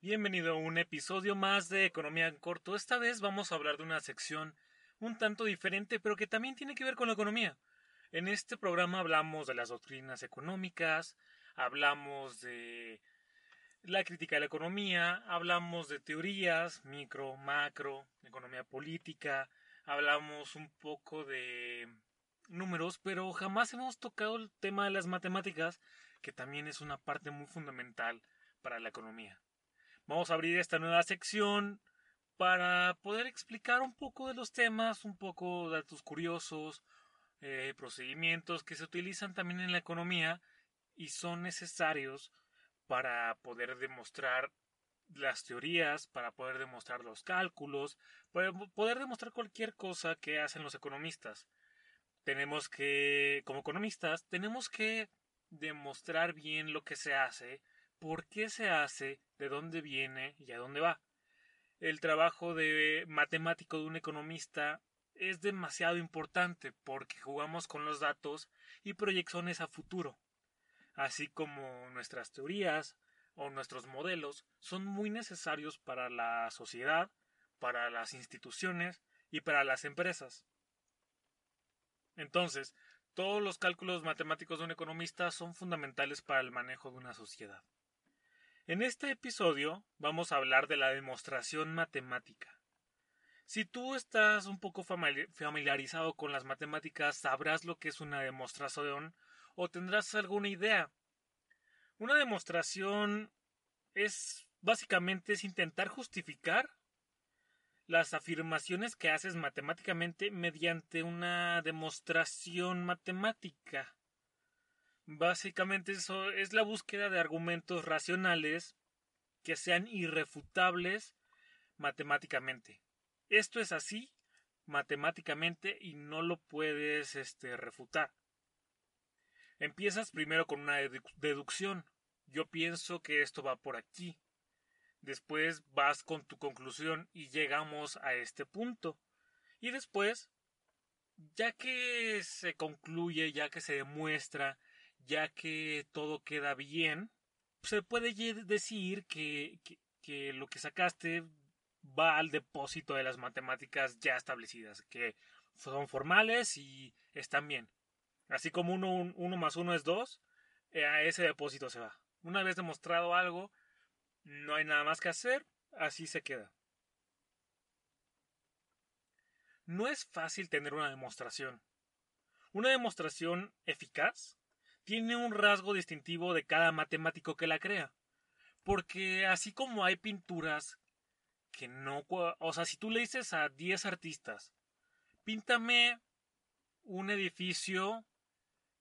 Bienvenido a un episodio más de Economía en Corto. Esta vez vamos a hablar de una sección un tanto diferente, pero que también tiene que ver con la economía. En este programa hablamos de las doctrinas económicas, hablamos de la crítica de la economía, hablamos de teorías, micro, macro, economía política, hablamos un poco de números, pero jamás hemos tocado el tema de las matemáticas, que también es una parte muy fundamental para la economía. Vamos a abrir esta nueva sección para poder explicar un poco de los temas, un poco datos curiosos, eh, procedimientos que se utilizan también en la economía y son necesarios para poder demostrar las teorías, para poder demostrar los cálculos, para poder demostrar cualquier cosa que hacen los economistas. Tenemos que, como economistas, tenemos que demostrar bien lo que se hace, por qué se hace, de dónde viene y a dónde va. El trabajo de matemático de un economista es demasiado importante porque jugamos con los datos y proyecciones a futuro, así como nuestras teorías o nuestros modelos son muy necesarios para la sociedad, para las instituciones y para las empresas. Entonces, todos los cálculos matemáticos de un economista son fundamentales para el manejo de una sociedad. En este episodio vamos a hablar de la demostración matemática. Si tú estás un poco familiarizado con las matemáticas, sabrás lo que es una demostración o tendrás alguna idea. Una demostración es básicamente es intentar justificar las afirmaciones que haces matemáticamente mediante una demostración matemática. Básicamente eso es la búsqueda de argumentos racionales que sean irrefutables matemáticamente. Esto es así matemáticamente y no lo puedes este, refutar. Empiezas primero con una deducción. Yo pienso que esto va por aquí. Después vas con tu conclusión y llegamos a este punto. Y después, ya que se concluye, ya que se demuestra ya que todo queda bien, se puede decir que, lo que sacaste va al depósito de las matemáticas ya establecidas, que son formales y están bien. Así como uno, uno más uno es dos, eh, a ese depósito se va. Una vez demostrado algo, no hay nada más que hacer, así se queda. No es fácil tener una demostración. Una demostración eficaz tiene un rasgo distintivo de cada matemático que la crea. Porque así como hay pinturas que no... O sea, si tú le dices a 10 artistas, píntame un edificio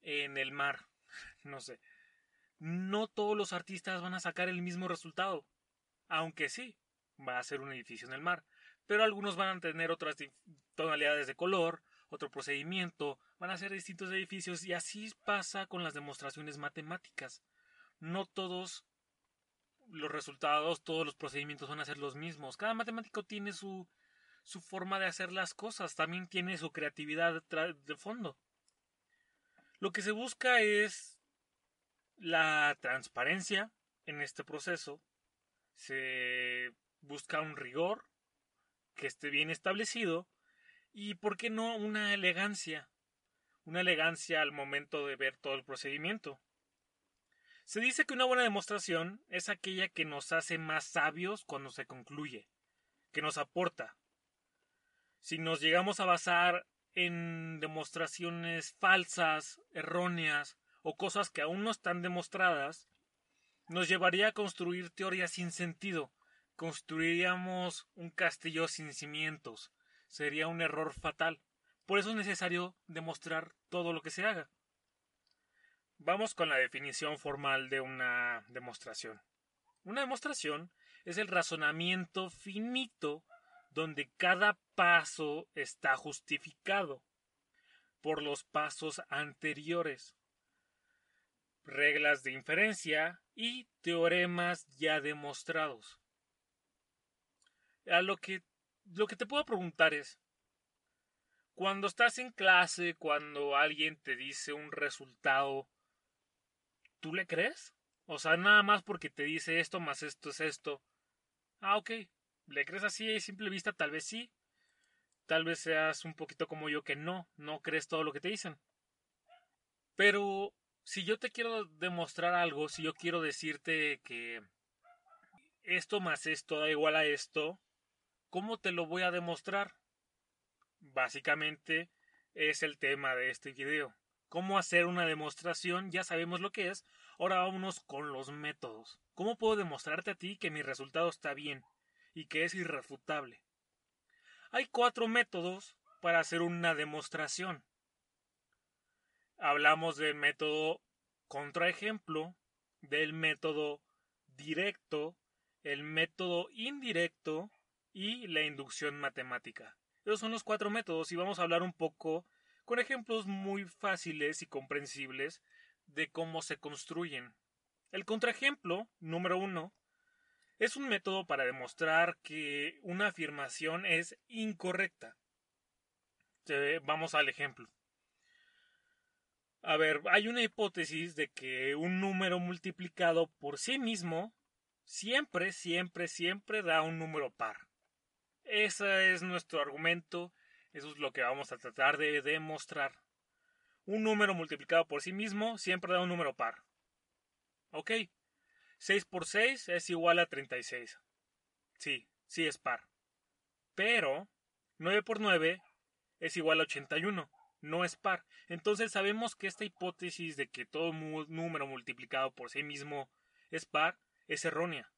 en el mar, no sé. No todos los artistas van a sacar el mismo resultado. Aunque sí, va a ser un edificio en el mar. Pero algunos van a tener otras tonalidades de color, otro procedimiento, van a ser distintos edificios y así pasa con las demostraciones matemáticas. No todos los resultados, todos los procedimientos van a ser los mismos. Cada matemático tiene su, su forma de hacer las cosas, también tiene su creatividad de fondo. Lo que se busca es la transparencia en este proceso, se busca un rigor que esté bien establecido y, ¿por qué no, una elegancia? Una elegancia al momento de ver todo el procedimiento. Se dice que una buena demostración es aquella que nos hace más sabios cuando se concluye, que nos aporta. Si nos llegamos a basar en demostraciones falsas, erróneas o cosas que aún no están demostradas, nos llevaría a construir teorías sin sentido, construiríamos un castillo sin cimientos, sería un error fatal. Por eso es necesario demostrar todo lo que se haga. Vamos con la definición formal de una demostración. Una demostración es el razonamiento finito donde cada paso está justificado por los pasos anteriores, reglas de inferencia y teoremas ya demostrados. A lo que lo que te puedo preguntar es cuando estás en clase, cuando alguien te dice un resultado, ¿tú le crees? O sea, nada más porque te dice esto más esto es esto. Ah, ok. ¿Le crees así a simple vista? Tal vez sí. Tal vez seas un poquito como yo que no, no crees todo lo que te dicen. Pero si yo te quiero demostrar algo, si yo quiero decirte que esto más esto da igual a esto, ¿cómo te lo voy a demostrar? Básicamente es el tema de este video. ¿Cómo hacer una demostración? Ya sabemos lo que es. Ahora vámonos con los métodos. ¿Cómo puedo demostrarte a ti que mi resultado está bien y que es irrefutable? Hay cuatro métodos para hacer una demostración. Hablamos del método contraejemplo, del método directo, el método indirecto y la inducción matemática. Esos son los cuatro métodos y vamos a hablar un poco con ejemplos muy fáciles y comprensibles de cómo se construyen. El contraejemplo, número uno, es un método para demostrar que una afirmación es incorrecta. Vamos al ejemplo. A ver, hay una hipótesis de que un número multiplicado por sí mismo siempre, siempre, siempre da un número par. Ese es nuestro argumento, eso es lo que vamos a tratar de demostrar. Un número multiplicado por sí mismo siempre da un número par. Ok, 6 por 6 es igual a 36. Sí, sí es par. Pero 9 por 9 es igual a 81. No es par. Entonces sabemos que esta hipótesis de que todo número multiplicado por sí mismo es par es errónea.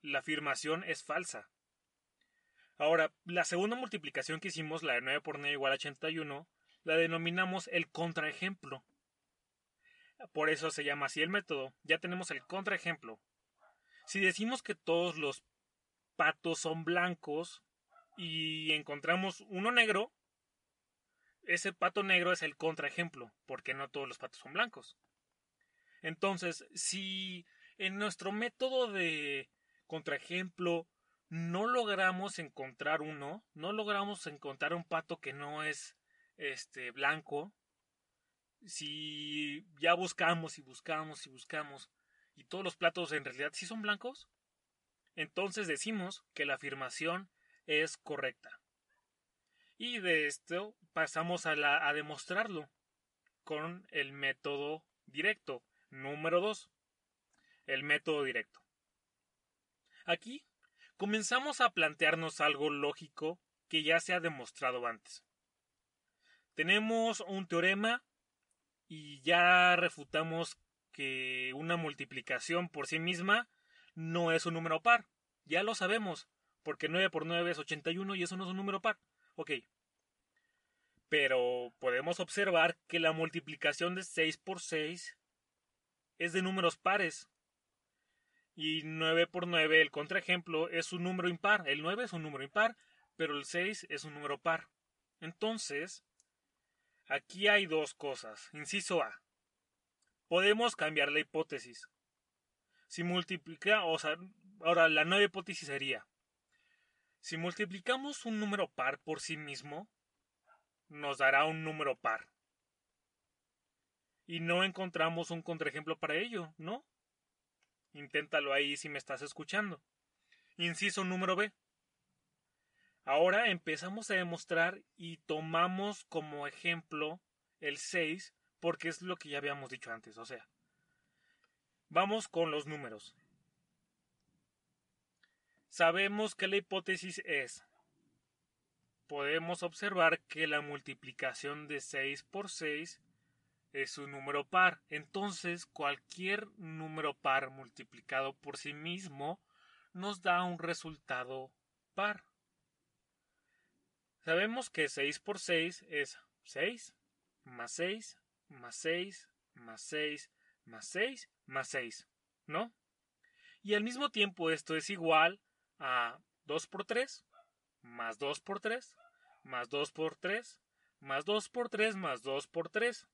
La afirmación es falsa. Ahora, la segunda multiplicación que hicimos, la de 9 por 9 igual a 81, la denominamos el contraejemplo. Por eso se llama así el método. Ya tenemos el contraejemplo. Si decimos que todos los patos son blancos y encontramos uno negro, ese pato negro es el contraejemplo, porque no todos los patos son blancos. Entonces, si en nuestro método de contraejemplo no logramos encontrar uno, no logramos encontrar un pato que no es este blanco, si ya buscamos y buscamos y buscamos y todos los platos en realidad sí son blancos, entonces decimos que la afirmación es correcta. Y de esto pasamos a, la, a demostrarlo con el método directo. Número 2. El método directo. Aquí comenzamos a plantearnos algo lógico que ya se ha demostrado antes. Tenemos un teorema y ya refutamos que una multiplicación por sí misma no es un número par. Ya lo sabemos, porque 9 por 9 es 81 y eso no es un número par. Ok. Pero podemos observar que la multiplicación de 6 por 6 es de números pares. Y 9 por 9, el contraejemplo, es un número impar. El 9 es un número impar, pero el 6 es un número par. Entonces, Aquí hay dos cosas. Inciso A. Podemos cambiar la hipótesis. Si multiplica, o sea, ahora la nueva hipótesis sería, si multiplicamos un número par por sí mismo, nos dará un número par. Y no encontramos un contraejemplo para ello, ¿no? Inténtalo ahí si me estás escuchando. Inciso número B. Ahora empezamos a demostrar y tomamos como ejemplo el 6 porque es lo que ya habíamos dicho antes. O sea, vamos con los números. Sabemos que la hipótesis es, podemos observar que la multiplicación de 6 por 6 es un número par. Entonces, cualquier número par multiplicado por sí mismo nos da un resultado par. Sabemos que 6 por 6 es 6, más 6, más 6, más 6, más 6, más 6, ¿no? Y al mismo tiempo esto es igual a 2 por 3, más 2 por 3, más 2 por 3, más 2 por 3, más 2 por 3.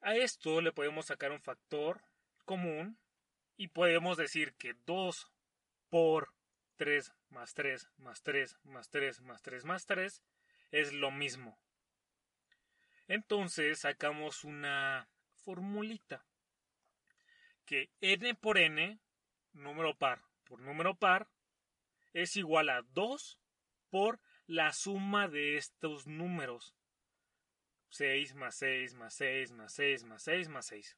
A esto le podemos sacar un factor común y podemos decir que 2 por 3 más 3 más 3 más 3 más 3 más 3 es lo mismo. Entonces sacamos una formulita que n por n, número par por número par, es igual a 2 por la suma de estos números. 6 más 6 más 6 más 6 más 6 más 6.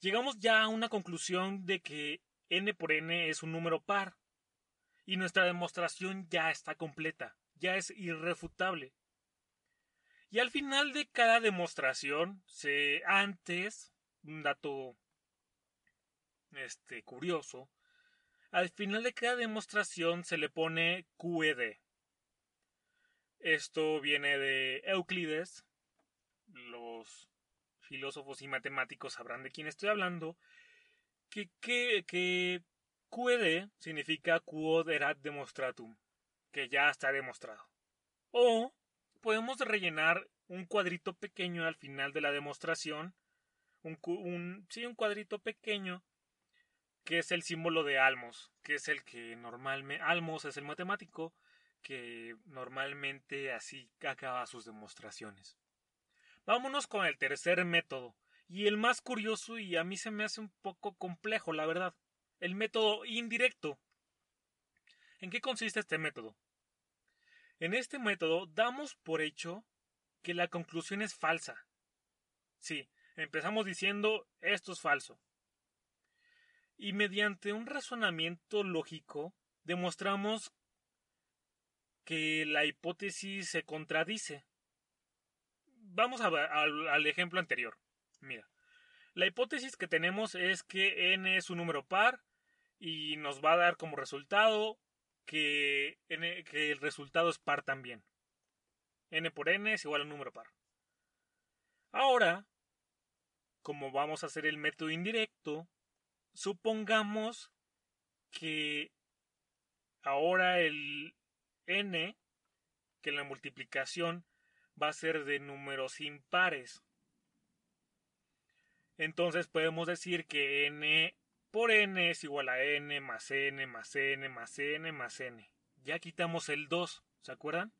Llegamos ya a una conclusión de que n por n es un número par y nuestra demostración ya está completa, ya es irrefutable. Y al final de cada demostración, se antes, un dato este curioso, al final de cada demostración se le pone QED. Esto viene de Euclides. Los filósofos y matemáticos sabrán de quién estoy hablando. Que, que, que QED significa Quod erat demonstratum, que ya está demostrado. O podemos rellenar un cuadrito pequeño al final de la demostración, un, un, sí, un cuadrito pequeño que es el símbolo de Almos, que es el que normalmente Almos es el matemático que normalmente así acaba sus demostraciones. Vámonos con el tercer método, y el más curioso y a mí se me hace un poco complejo, la verdad, el método indirecto. ¿En qué consiste este método? En este método damos por hecho que la conclusión es falsa. Sí, empezamos diciendo esto es falso. Y mediante un razonamiento lógico demostramos que la hipótesis se contradice. Vamos a, al ejemplo anterior. Mira, la hipótesis que tenemos es que n es un número par y nos va a dar como resultado que, que el resultado es par también. n por n es igual a un número par. Ahora, como vamos a hacer el método indirecto, supongamos que ahora el n, que la multiplicación va a ser de números impares. Entonces podemos decir que n por n es igual a n más n más n más n más n. Ya quitamos el 2, ¿se acuerdan?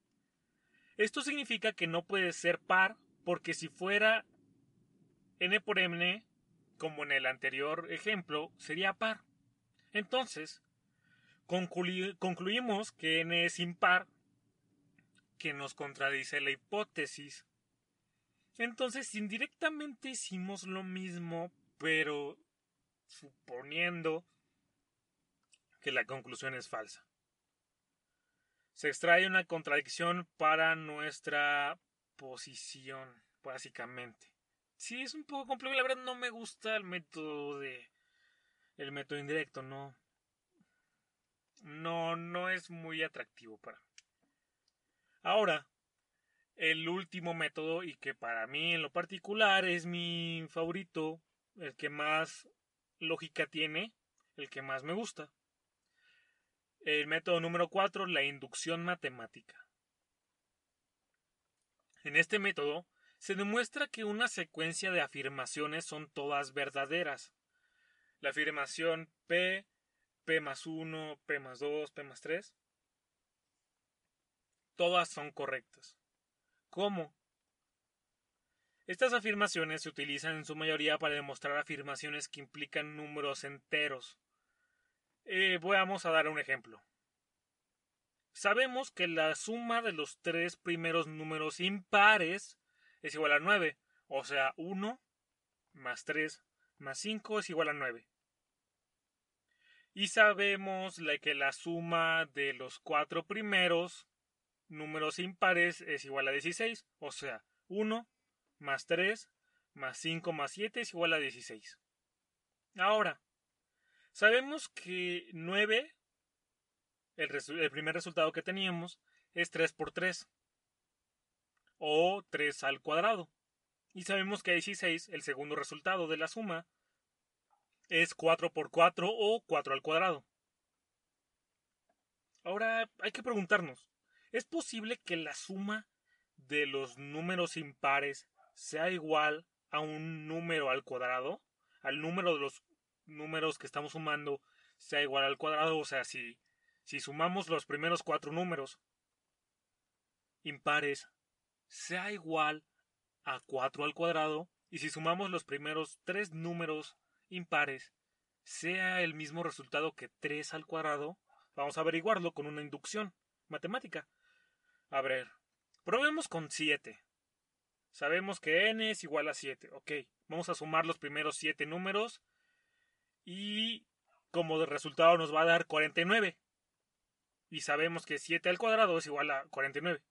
Esto significa que no puede ser par porque si fuera n por n, como en el anterior ejemplo, sería par. Entonces, concluimos que n es impar, que nos contradice la hipótesis. Entonces, indirectamente hicimos lo mismo, pero suponiendo que la conclusión es falsa. Se extrae una contradicción para nuestra posición, básicamente. Sí, es un poco complejo, la verdad no me gusta el método de el método indirecto, no no, no es muy atractivo para mí. Ahora, el último método y que para mí en lo particular es mi favorito, el que más lógica tiene, el que más me gusta. El método número 4, la inducción matemática. En este método se demuestra que una secuencia de afirmaciones son todas verdaderas. La afirmación P P más 1, P más 2, P más 3. Todas son correctas. ¿Cómo? Estas afirmaciones se utilizan en su mayoría para demostrar afirmaciones que implican números enteros. Eh, vamos a dar un ejemplo. Sabemos que la suma de los tres primeros números impares es igual a 9, o sea, 1 más 3 más 5 es igual a 9. Y sabemos que la suma de los cuatro primeros números impares es igual a 16. O sea, 1 más 3 más 5 más 7 es igual a 16. Ahora, sabemos que 9, el, el primer resultado que teníamos, es 3 por 3. O 3 al cuadrado. Y sabemos que 16, el segundo resultado de la suma, es 4 por 4 o 4 al cuadrado. Ahora hay que preguntarnos, ¿es posible que la suma de los números impares sea igual a un número al cuadrado? Al número de los números que estamos sumando sea igual al cuadrado, o sea, si, si sumamos los primeros cuatro números impares, sea igual a 4 al cuadrado, y si sumamos los primeros tres números impares, sea el mismo resultado que 3 al cuadrado, vamos a averiguarlo con una inducción matemática. A ver, probemos con 7. Sabemos que n es igual a 7. Ok, vamos a sumar los primeros 7 números y como resultado nos va a dar 49. Y sabemos que 7 al cuadrado es igual a 49.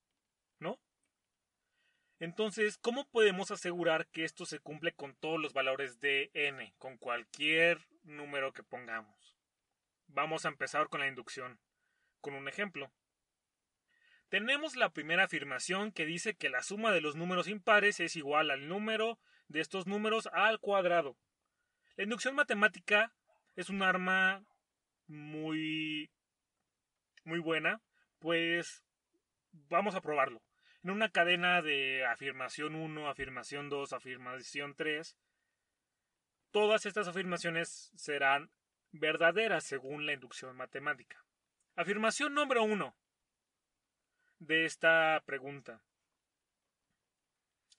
Entonces, ¿cómo podemos asegurar que esto se cumple con todos los valores de n, con cualquier número que pongamos? Vamos a empezar con la inducción, con un ejemplo. Tenemos la primera afirmación que dice que la suma de los números impares es igual al número de estos números al cuadrado. La inducción matemática es un arma muy muy buena, pues vamos a probarlo. En una cadena de afirmación 1, afirmación 2, afirmación 3, todas estas afirmaciones serán verdaderas según la inducción matemática. Afirmación número 1 de esta pregunta.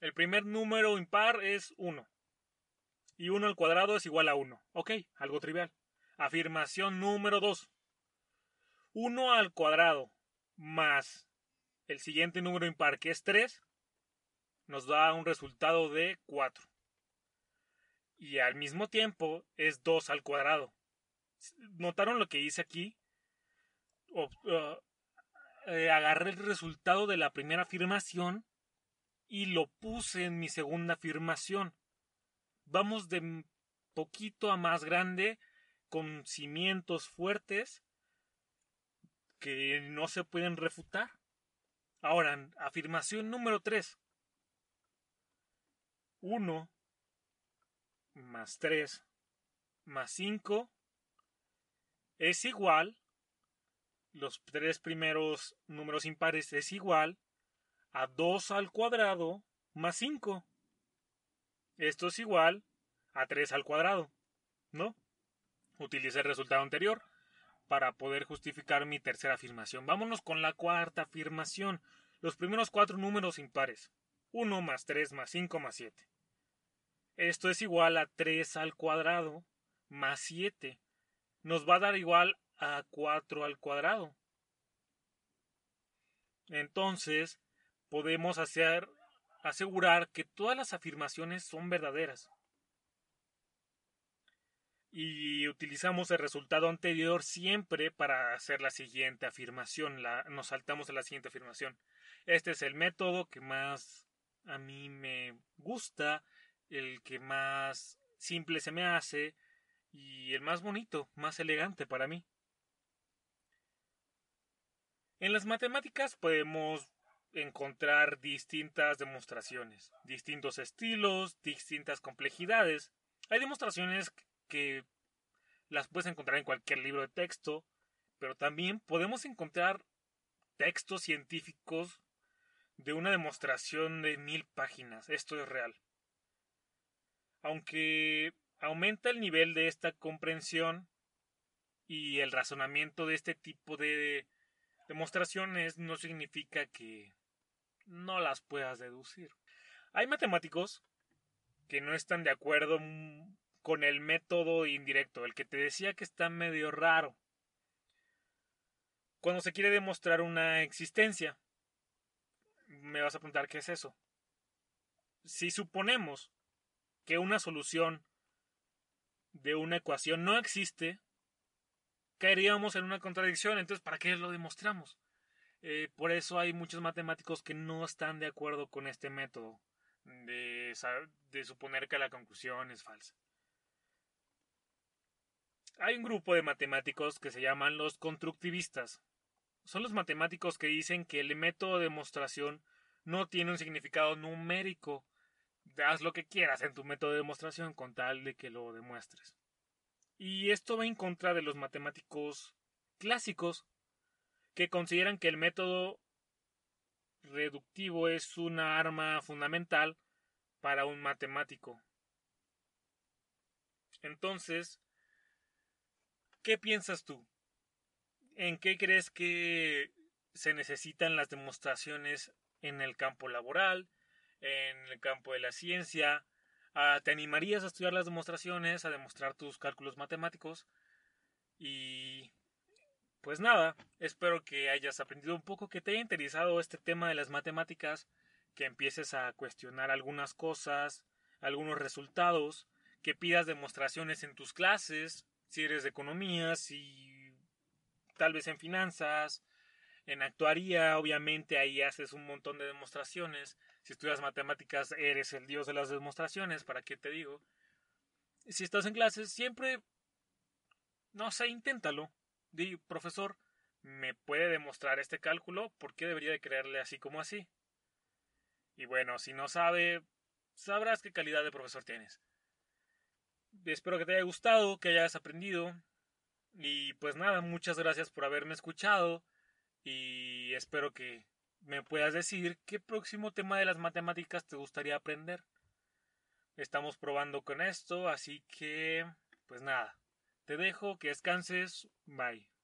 El primer número impar es 1 y 1 al cuadrado es igual a 1. Ok, algo trivial. Afirmación número 2. 1 al cuadrado más el siguiente número impar que es 3 nos da un resultado de 4. Y al mismo tiempo es 2 al cuadrado. ¿Notaron lo que hice aquí? Uh, eh, agarré el resultado de la primera afirmación y lo puse en mi segunda afirmación vamos de poquito a más grande con cimientos fuertes que no se pueden refutar. Ahora, afirmación número 3. 1 más 3 más 5 es igual, los tres primeros números impares es igual a 2 al cuadrado más 5. Esto es igual a 3 al cuadrado, ¿no? Utilicé el resultado anterior para poder justificar mi tercera afirmación. Vámonos con la cuarta afirmación. Los primeros cuatro números impares. 1 más 3 más 5 más 7. Esto es igual a 3 al cuadrado más 7. Nos va a dar igual a 4 al cuadrado. Entonces, podemos asegurar que todas las afirmaciones son verdaderas. Y utilizamos el resultado anterior siempre para hacer la siguiente afirmación. nos saltamos a la siguiente afirmación. Este es el método que más a mí me gusta, el que más simple se me hace y el más bonito, más elegante para mí. En las matemáticas podemos encontrar distintas demostraciones, distintos estilos, distintas complejidades. Hay demostraciones que las puedes encontrar en cualquier libro de texto, pero también podemos encontrar textos científicos de una demostración de mil páginas. Esto es real. Aunque aumenta el nivel de esta comprensión y el razonamiento de este tipo de demostraciones no significa que no las puedas deducir. Hay matemáticos que no están de acuerdo con el método indirecto, el que te decía que está medio raro. Cuando se quiere demostrar una existencia, me vas a preguntar qué es eso. Si suponemos que una solución de una ecuación no existe, caeríamos en una contradicción. Entonces, ¿para qué lo demostramos? Eh, por eso hay muchos matemáticos que no están de acuerdo con este método de, de suponer que la conclusión es falsa. Hay un grupo de matemáticos que se llaman los constructivistas. Son los matemáticos que dicen que el método de demostración no tiene un significado numérico, haz lo que quieras en tu método de demostración con tal de que lo demuestres. Y esto va en contra de los matemáticos clásicos que consideran que el método reductivo es una arma fundamental para un matemático. Entonces, ¿qué piensas tú? ¿En qué crees que se necesitan las demostraciones en el campo laboral, en el campo de la ciencia? Ah, ¿Te animarías a estudiar las demostraciones, a demostrar tus cálculos matemáticos? Y pues nada, espero que hayas aprendido un poco, que te haya interesado este tema de las matemáticas, que empieces a cuestionar algunas cosas, algunos resultados, que pidas demostraciones en tus clases, si eres de economía, si tal vez en finanzas, en actuaría, obviamente ahí haces un montón de demostraciones. Si estudias matemáticas, eres el dios de las demostraciones, ¿para qué te digo? Si estás en clases, siempre, no sé, inténtalo. Di, profesor, ¿me puede demostrar este cálculo? ¿Por qué debería de creerle así como así? Y bueno, si no sabe, sabrás qué calidad de profesor tienes. Espero que te haya gustado, que hayas aprendido. Y pues nada, muchas gracias por haberme escuchado. Y espero que me puedas decir qué próximo tema de las matemáticas te gustaría aprender. Estamos probando con esto, así que pues nada. Te dejo, que descanses. Bye.